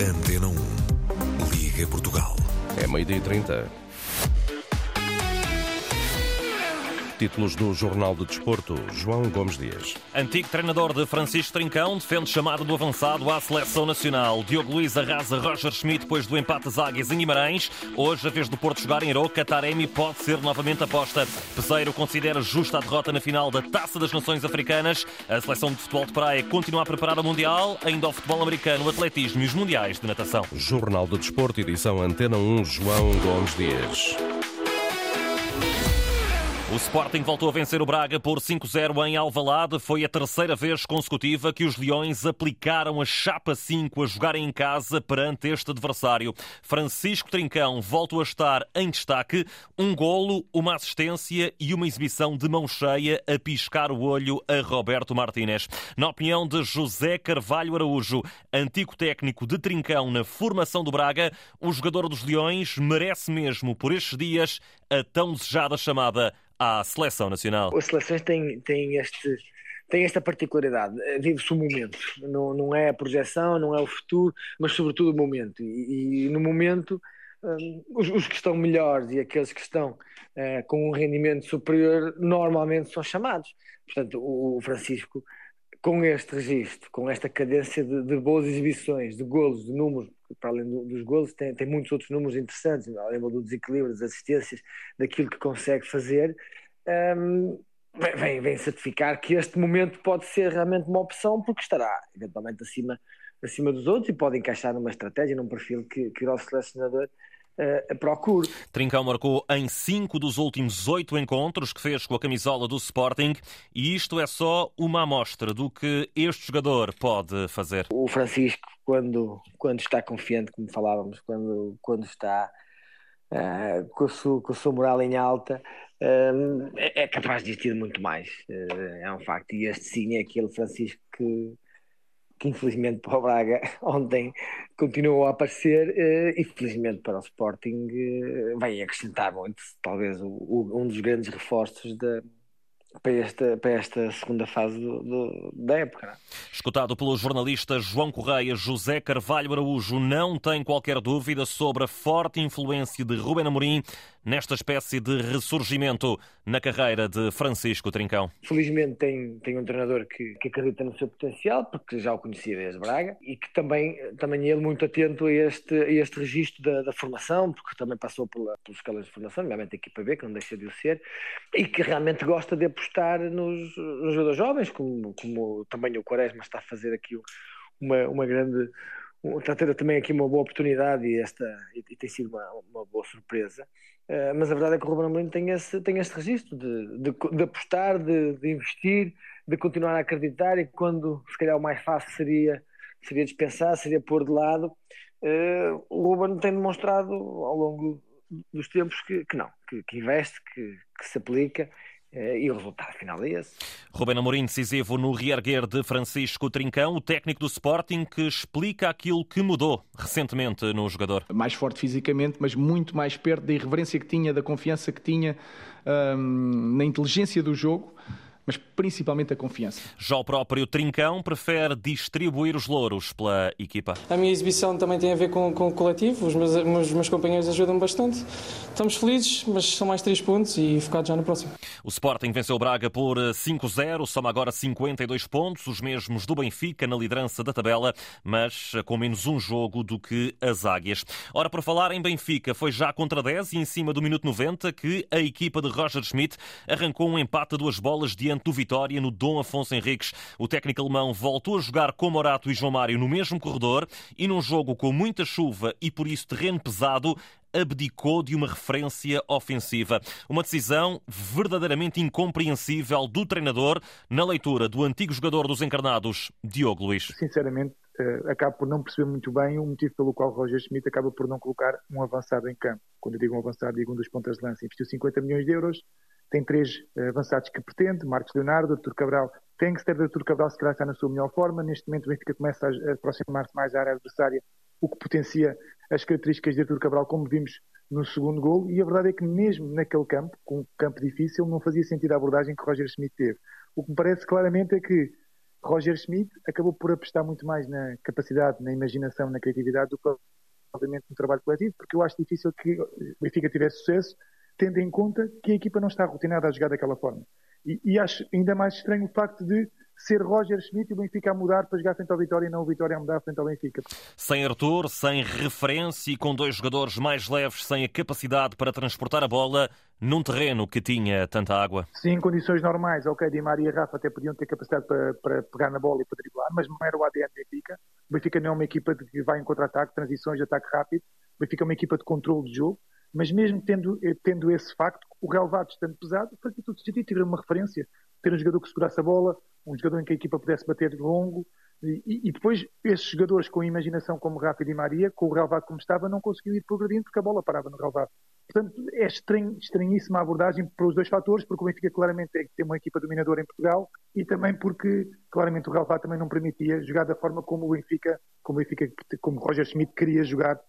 Antena 1. Liga Portugal. É meio-dia e 30. Títulos do Jornal de Desporto, João Gomes Dias. Antigo treinador de Francisco Trincão defende chamada do avançado à seleção nacional. Diogo Luiz arrasa Roger Schmidt depois do empate às águias em Guimarães. Hoje, a vez do Porto jogar em Aroca, Taremi pode ser novamente aposta. Peseiro considera justa a derrota na final da Taça das Nações Africanas. A seleção de futebol de praia continua a preparar o Mundial, ainda o futebol americano, o atletismo e os mundiais de natação. Jornal de Desporto, edição Antena 1, João Gomes Dias. Sporting voltou a vencer o Braga por 5-0 em Alvalade. Foi a terceira vez consecutiva que os Leões aplicaram a chapa 5 a jogarem em casa perante este adversário. Francisco Trincão voltou a estar em destaque. Um golo, uma assistência e uma exibição de mão cheia a piscar o olho a Roberto Martínez. Na opinião de José Carvalho Araújo, antigo técnico de Trincão na formação do Braga, o jogador dos Leões merece mesmo por estes dias a tão desejada chamada à seleção nacional. As seleções têm, têm, este, têm esta particularidade, vive-se o momento, não, não é a projeção, não é o futuro, mas sobretudo o momento. E, e no momento, um, os, os, que estão melhores e aqueles que estão uh, com um rendimento superior normalmente são chamados. Portanto, o, o Francisco, com este registro, com esta cadência de, de boas exibições, de golos, de números, para além dos golos, tem, tem muitos outros números interessantes, além do desequilíbrio, das assistências, daquilo que consegue fazer. Um, vem, vem certificar que este momento pode ser realmente uma opção, porque estará eventualmente acima, acima dos outros e pode encaixar numa estratégia, num perfil que, que o nosso selecionador uh, procure. Trincão marcou em cinco dos últimos oito encontros que fez com a camisola do Sporting e isto é só uma amostra do que este jogador pode fazer. O Francisco, quando, quando está confiante, como falávamos, quando, quando está uh, com, a sua, com a sua moral em alta, uh, é capaz de existir muito mais. é um facto. E este sim é aquele Francisco que que infelizmente para o Braga ontem continuou a aparecer eh, e felizmente para o Sporting eh, vai acrescentar muito, talvez o, o, um dos grandes reforços da, para esta, para esta segunda fase do, do, da época. É? Escutado pelo jornalista João Correia, José Carvalho Araújo não tem qualquer dúvida sobre a forte influência de Ruben Amorim nesta espécie de ressurgimento na carreira de Francisco Trincão? Felizmente tem, tem um treinador que, que acredita no seu potencial, porque já o conhecia desde Braga, e que também, também é ele muito atento a este, a este registro da, da formação, porque também passou pela, pelos escalas de formação, nomeadamente a equipa B, que não deixa de o ser, e que realmente gosta de apostar nos, nos jogadores jovens, como, como também o Quaresma está a fazer aqui uma, uma grande está a ter também aqui uma boa oportunidade e, esta, e, e tem sido uma, uma boa surpresa. Uh, mas a verdade é que o Ruben Amorim tem esse, tem este registro de, de, de apostar, de, de, investir, de continuar a acreditar e quando se calhar o mais fácil seria, seria dispensar, seria pôr de lado, uh, o Ruben tem demonstrado ao longo dos tempos que, que não, que, que investe, que, que se aplica e o resultado final é esse. Ruben Amorim decisivo no reerguer de Francisco Trincão, o técnico do Sporting, que explica aquilo que mudou recentemente no jogador. Mais forte fisicamente, mas muito mais perto da irreverência que tinha, da confiança que tinha hum, na inteligência do jogo mas principalmente a confiança. Já o próprio Trincão prefere distribuir os louros pela equipa. A minha exibição também tem a ver com, com o coletivo, os meus, meus, meus companheiros ajudam bastante. Estamos felizes, mas são mais três pontos e focados já no próximo. O Sporting venceu o Braga por 5-0, soma agora 52 pontos, os mesmos do Benfica na liderança da tabela, mas com menos um jogo do que as Águias. Ora, por falar em Benfica, foi já contra 10 e em cima do minuto 90 que a equipa de Roger Schmidt arrancou um empate a duas bolas diante do Vitória no Dom Afonso Henriques. O técnico alemão voltou a jogar com Morato e João Mário no mesmo corredor e num jogo com muita chuva e por isso terreno pesado, abdicou de uma referência ofensiva. Uma decisão verdadeiramente incompreensível do treinador na leitura do antigo jogador dos encarnados, Diogo Luiz. Sinceramente, uh, acabo por não perceber muito bem o motivo pelo qual Roger Schmidt acaba por não colocar um avançado em campo. Quando eu digo um avançado, digo um dos pontas de lança. Investiu 50 milhões de euros, tem três uh, avançados que pretende, Marcos Leonardo, Artur Cabral, Tenkster, Artur Cabral se calhar está na sua melhor forma, neste momento o Benfica começa a aproximar-se mais da área adversária, o que potencia as características de Artur Cabral, como vimos no segundo gol, e a verdade é que mesmo naquele campo, com um campo difícil, não fazia sentido a abordagem que Roger Schmidt teve. O que me parece claramente é que Roger Schmidt acabou por apostar muito mais na capacidade, na imaginação, na criatividade do que obviamente no trabalho coletivo, porque eu acho difícil que o Benfica tivesse sucesso, tendo em conta que a equipa não está rotinada a jogar daquela forma. E, e acho ainda mais estranho o facto de ser Roger Schmidt e o Benfica a mudar para jogar frente ao Vitória e não o Vitória a mudar frente ao Benfica. Sem Arthur, sem referência e com dois jogadores mais leves, sem a capacidade para transportar a bola num terreno que tinha tanta água. Sim, em condições normais, ok, Di Maria e Rafa até podiam ter capacidade para, para pegar na bola e para driblar, mas não era o ADN do Benfica. O Benfica não é uma equipa que vai em contra-ataque, transições de ataque rápido. O Benfica é uma equipa de controle de jogo, mas mesmo tendo, tendo esse facto, o relevado estando pesado, fazia tudo sentido ter uma referência, ter um jogador que segurasse a bola, um jogador em que a equipa pudesse bater longo, e, e, depois esses jogadores com imaginação como Rafa e Maria, com o relevado como estava, não conseguiam ir progredindo porque a bola parava no relevado. Portanto, é estranhíssima a abordagem para os dois fatores, porque o Benfica claramente tem uma equipa dominadora em Portugal e também porque claramente o relevado também não permitia jogar da forma como o Benfica, como o Benfica, como Roger Schmidt queria jogar eh,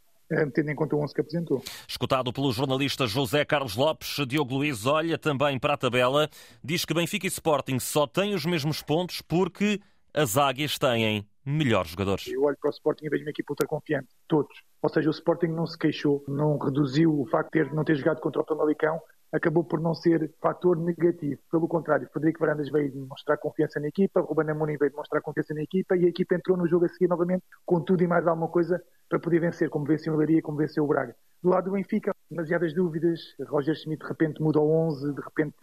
tendo em conta o 11 que apresentou. Escutado pelo jornalista José Carlos Lopes, Diogo Luiz olha também para a tabela, diz que Benfica e Sporting só têm os mesmos pontos porque as águias têm melhores jogadores. Eu olho para o Sporting e vejo uma equipa ultra confiante, todos. Ou seja, o Sporting não se queixou, não reduziu o facto de não ter jogado contra o Famalicão, acabou por não ser fator negativo. Pelo contrário, Frederico Varandas veio demonstrar confiança na equipa, Ruben Amorim veio demonstrar confiança na equipa e a equipa entrou no jogo a seguir novamente com tudo e mais alguma coisa para poder vencer, como venceu o Leiria, como venceu o Braga. Do lado do Benfica, demasiadas dúvidas, Roger Schmidt de repente muda ao 11, de repente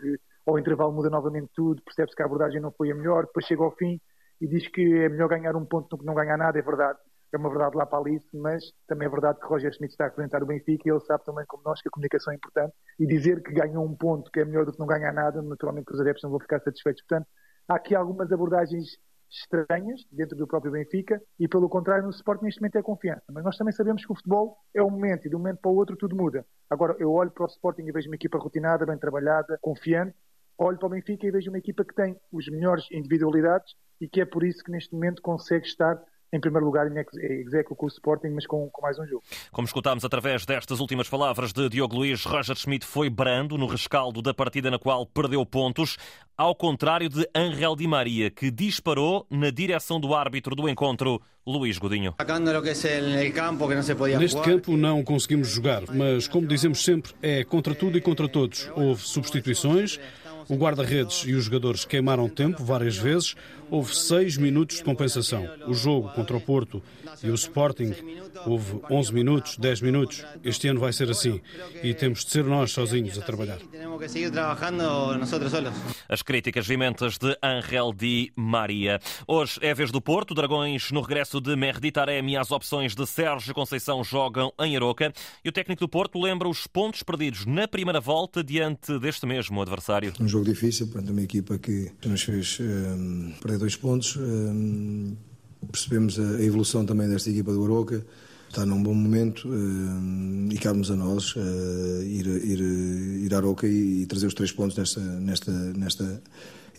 ao intervalo muda novamente tudo, percebe-se que a abordagem não foi a melhor, depois chega ao fim e diz que é melhor ganhar um ponto do que não ganhar nada, é verdade. É uma verdade lá para ali, mas também é verdade que Roger Schmidt está a representar o Benfica e ele sabe também, como nós, que a comunicação é importante. E dizer que ganhou um ponto que é melhor do que não ganhar nada, naturalmente que os adeptos não vão ficar satisfeitos. Portanto, há aqui algumas abordagens estranhas dentro do próprio Benfica e, pelo contrário, no Sport neste momento é confiança. Mas nós também sabemos que o futebol é um momento e de um momento para o outro tudo muda. Agora, eu olho para o Sporting e vejo uma equipa rotinada, bem trabalhada, confiante. Olho para o Benfica e vejo uma equipa que tem os melhores individualidades e que é por isso que neste momento consegue estar em primeiro lugar em execo com o Sporting, mas com, com, mais um jogo. Como escutámos através destas últimas palavras de Diogo Luiz, Roger Schmidt foi brando no rescaldo da partida na qual perdeu pontos, ao contrário de Angel Di Maria, que disparou na direção do árbitro do encontro, Luís Godinho. Neste campo não conseguimos jogar, mas como dizemos sempre, é contra tudo e contra todos. Houve substituições, o guarda-redes e os jogadores queimaram tempo várias vezes. Houve seis minutos de compensação. O jogo contra o Porto e o Sporting houve 11 minutos, 10 minutos. Este ano vai ser assim e temos de ser nós sozinhos a trabalhar. As críticas vimentas de Angel Di Maria. Hoje é a vez do Porto. Dragões no regresso de Merdi Taremi. As opções de Sérgio Conceição jogam em Aroca. E o técnico do Porto lembra os pontos perdidos na primeira volta diante deste mesmo adversário. Um jogo difícil, perante uma equipa que nos fez um, perder dois pontos. Um, percebemos a evolução também desta equipa do Aroca está num bom momento uh, e cabe-nos a nós uh, ir, ir, ir à Aroca e, e, trazer os três pontos nesta, nesta, nesta,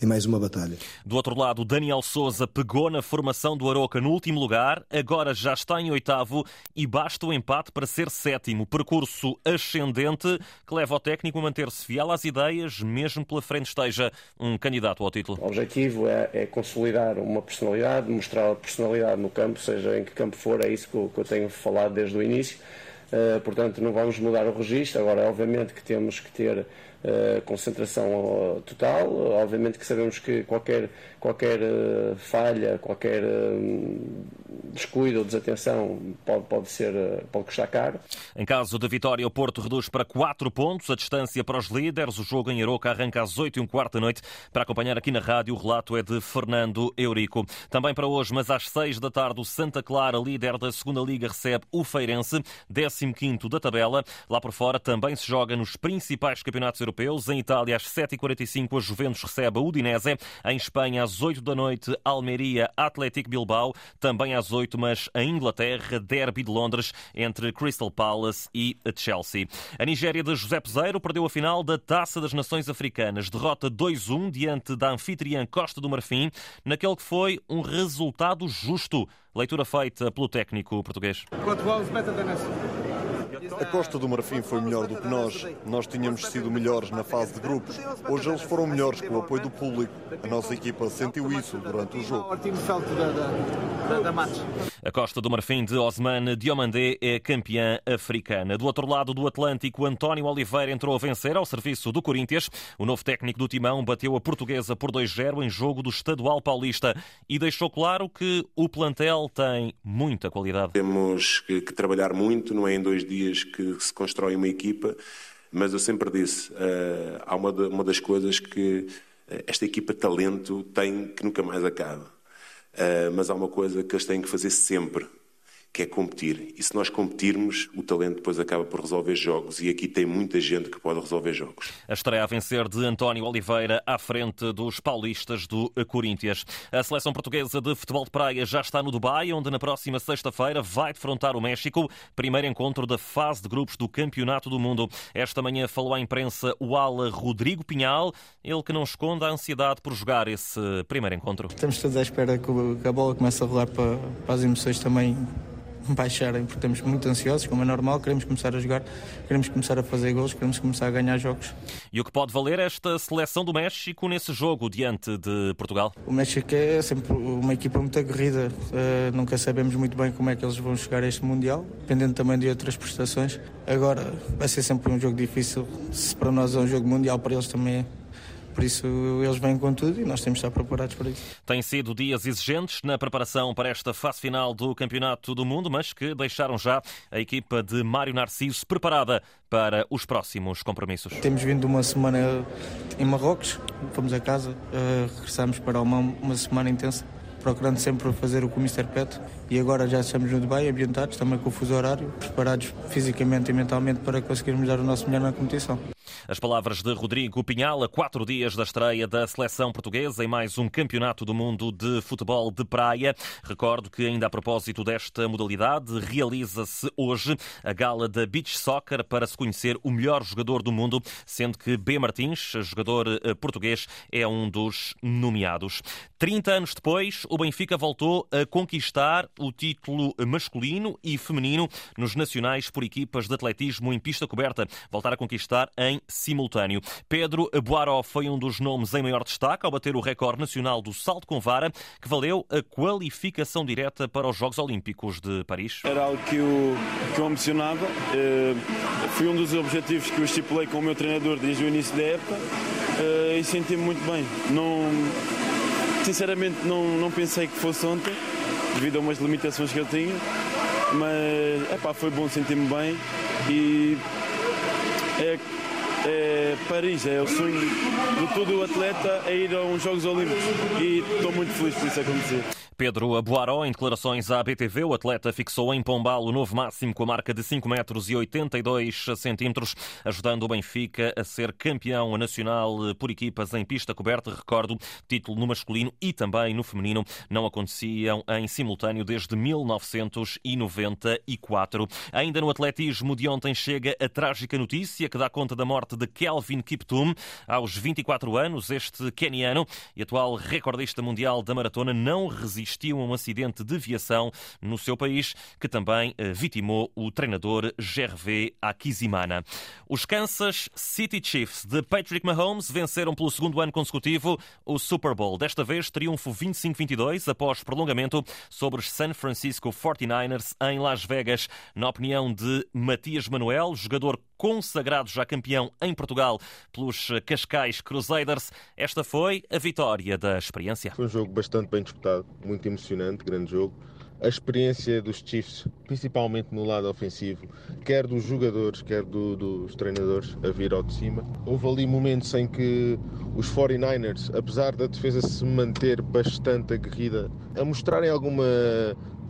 em mais uma batalha. Do outro lado, Daniel Souza pegou na formação do Aroca no último lugar, agora já está em oitavo e basta o empate para ser sétimo. Percurso ascendente que leva o técnico a manter-se fiel às ideias, mesmo pela frente esteja um candidato ao título. O objetivo é, é consolidar uma personalidade, mostrar a personalidade no campo, seja em que campo for, é isso que eu, que eu tenho falado desde o início. Uh, portanto, não vamos mudar o registro. Agora, obviamente que temos que ter uh, concentração total. Obviamente que sabemos que qualquer, qualquer uh, falha, qualquer descuido ou desatenção pode, pode, ser, pode custar caro. Em caso de vitória, o Porto reduz para 4 pontos a distância para os líderes. O jogo em Aroca arranca às 8 e um quarto da noite. Para acompanhar aqui na rádio, o relato é de Fernando Eurico. Também para hoje, mas às 6 da tarde, o Santa Clara, líder da segunda Liga, recebe o Feirense. 15 da tabela. Lá por fora também se joga nos principais campeonatos europeus. Em Itália, às 7h45, a Juventus recebe a Udinese. Em Espanha, às 8 da noite, Almeria, Atlético Bilbao. Também às 8, mas em Inglaterra, Derby de Londres entre Crystal Palace e Chelsea. A Nigéria de José Peseiro perdeu a final da Taça das Nações Africanas. Derrota 2-1 diante da anfitriã Costa do Marfim, naquele que foi um resultado justo. Leitura feita pelo técnico português. A Costa do Marfim foi melhor do que nós. Nós tínhamos sido melhores na fase de grupos. Hoje eles foram melhores com o apoio do público. A nossa equipa sentiu isso durante o jogo. A Costa do Marfim de Osman Diomandé é campeã africana. Do outro lado do Atlântico, António Oliveira entrou a vencer ao serviço do Corinthians. O novo técnico do Timão bateu a portuguesa por 2-0 em jogo do Estadual Paulista e deixou claro que o plantel tem muita qualidade. Temos que, que trabalhar muito, não é em dois dias que se constrói uma equipa, mas eu sempre disse, uh, há uma, de, uma das coisas que uh, esta equipa talento tem que nunca mais acaba. Uh, mas há uma coisa que eles têm que fazer sempre, que é competir. E se nós competirmos, o talento depois acaba por resolver jogos. E aqui tem muita gente que pode resolver jogos. A estreia a vencer de António Oliveira à frente dos paulistas do Corinthians. A seleção portuguesa de futebol de praia já está no Dubai, onde na próxima sexta-feira vai defrontar o México. Primeiro encontro da fase de grupos do Campeonato do Mundo. Esta manhã falou à imprensa o ala Rodrigo Pinhal, ele que não esconde a ansiedade por jogar esse primeiro encontro. Estamos todos à espera que a bola comece a rolar para, para as emoções também baixarem, porque estamos muito ansiosos, como é normal, queremos começar a jogar, queremos começar a fazer gols, queremos começar a ganhar jogos. E o que pode valer esta seleção do México nesse jogo diante de Portugal? O México é sempre uma equipa muito aguerrida, uh, nunca sabemos muito bem como é que eles vão chegar a este Mundial, dependendo também de outras prestações. Agora, vai ser sempre um jogo difícil, se para nós é um jogo mundial, para eles também é por isso eles vêm com tudo e nós temos de estar preparados para isso. Têm sido dias exigentes na preparação para esta fase final do Campeonato do Mundo, mas que deixaram já a equipa de Mário Narciso preparada para os próximos compromissos. Temos vindo uma semana em Marrocos, fomos a casa, uh, regressamos para uma, uma semana intensa procurando sempre fazer o que o Mr. Pet e agora já estamos no Dubai, ambientados, também com o fuso horário, preparados fisicamente e mentalmente para conseguirmos dar o nosso melhor na competição. As palavras de Rodrigo Pinhal a quatro dias da estreia da seleção portuguesa em mais um campeonato do mundo de futebol de praia. Recordo que, ainda a propósito desta modalidade, realiza-se hoje a gala da Beach Soccer para se conhecer o melhor jogador do mundo, sendo que B. Martins, jogador eh, português, é um dos nomeados. 30 anos depois, o Benfica voltou a conquistar o título masculino e feminino nos nacionais por equipas de atletismo em pista coberta. Voltar a conquistar em simultâneo. Pedro Boaró foi um dos nomes em maior destaque ao bater o recorde nacional do salto com vara, que valeu a qualificação direta para os Jogos Olímpicos de Paris. Era algo que eu, que eu ambicionava. Uh, foi um dos objetivos que eu estipulei com o meu treinador desde o início da época uh, e senti-me muito bem. Não, sinceramente, não, não pensei que fosse ontem, devido a umas limitações que eu tinha, mas epá, foi bom sentir-me bem e é é, Paris, é o sonho de todo o atleta a ir a uns Jogos Olímpicos e estou muito feliz por isso acontecer. Pedro Abuaró, em declarações à BTV, o atleta fixou em Pombal o novo máximo com a marca de 5 metros e 82 centímetros, ajudando o Benfica a ser campeão nacional por equipas em pista coberta. Recordo, título no masculino e também no feminino não aconteciam em simultâneo desde 1994. Ainda no atletismo de ontem chega a trágica notícia que dá conta da morte de Kelvin Kiptum. Aos 24 anos, este keniano e atual recordista mundial da maratona não resistiu resistiu a um acidente de viação no seu país, que também eh, vitimou o treinador Gervais Akizimana. Os Kansas City Chiefs de Patrick Mahomes venceram pelo segundo ano consecutivo o Super Bowl. Desta vez, triunfo 25-22 após prolongamento sobre os San Francisco 49ers em Las Vegas. Na opinião de Matias Manuel, jogador consagrado já campeão em Portugal pelos Cascais Crusaders, esta foi a vitória da experiência. Foi um jogo bastante bem disputado, muito emocionante, grande jogo. A experiência dos Chiefs, principalmente no lado ofensivo, quer dos jogadores, quer do, dos treinadores, a vir ao de cima. Houve ali momentos em que os 49ers, apesar da defesa se manter bastante aguerrida, a mostrarem alguma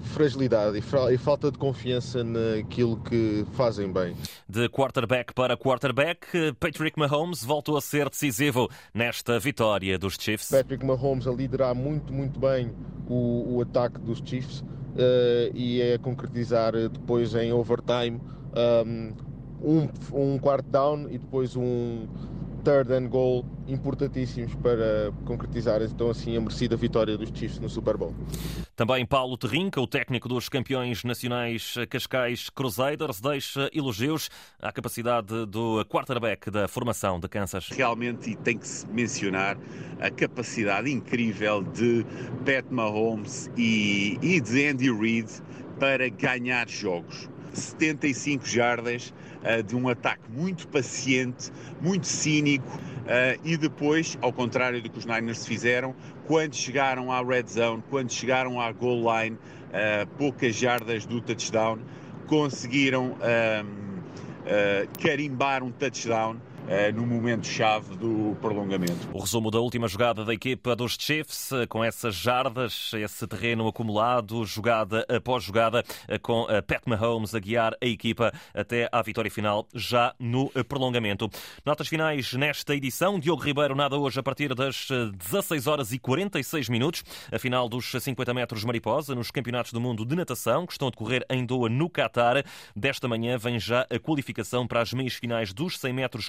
fragilidade e, falta de confiança naquilo que fazem bem. De quarterback para quarterback, Patrick Mahomes voltou a ser decisivo nesta vitória dos Chiefs. Patrick Mahomes a liderar muito, muito bem o, o ataque dos Chiefs uh, e a concretizar depois em overtime um, um, um quarto down e depois um third and goal importantíssimos para concretizar então assim a merecida vitória dos Chiefs no Super Bowl. Também Paulo Terrinca, o técnico dos campeões nacionais Cascais Crusaders, deixa elogios à capacidade do quarterback da formação de Kansas. Realmente tem que se mencionar a capacidade incrível de Pat Mahomes e, e de Andy Reid para ganhar jogos. 75 jardas uh, de um ataque muito paciente, muito cínico uh, e depois, ao contrário do que os Niners fizeram, quando chegaram à red zone, quando chegaram à goal line, uh, poucas jardas do touchdown, conseguiram carimbar um touchdown. eh, no momento-chave do prolongamento. O resumo da última jogada da equipa dos Chiefs, eh, com essas jardas, esse terreno acumulado, jogada após jogada, eh, com Pat Mahomes a guiar a equipa até à vitória final, já no prolongamento. Notas finais nesta edição. Diogo Ribeiro nada hoje a partir das 16 horas e 46 minutos. A final dos 50 metros mariposa nos Campeonatos do Mundo de Natação, que estão a decorrer em Doha, no Qatar. Desta manhã vem já a qualificação para as meias finais dos 100 metros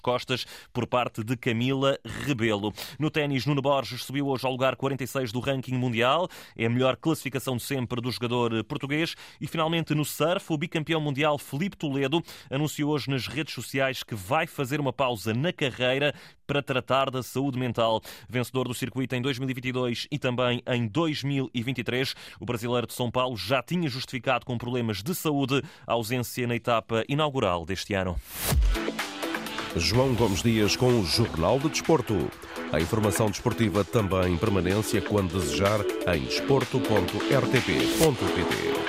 por parte de Camila Rebelo. No ténis, Nuno Borges subiu hoje ao lugar 46 do ranking mundial. É a melhor classificação de sempre do jogador português. E finalmente no surf, o bicampeão mundial Felipe Toledo anunciou hoje nas redes sociais que vai fazer uma pausa na carreira para tratar da saúde mental. Vencedor do circuito em 2022 e também em 2023, o brasileiro de São Paulo já tinha justificado com problemas de saúde a ausência na etapa inaugural deste ano. João Gomes Dias com o Jornal de Desporto. A informação desportiva também em permanência quando desejar em desporto.rtp.pt.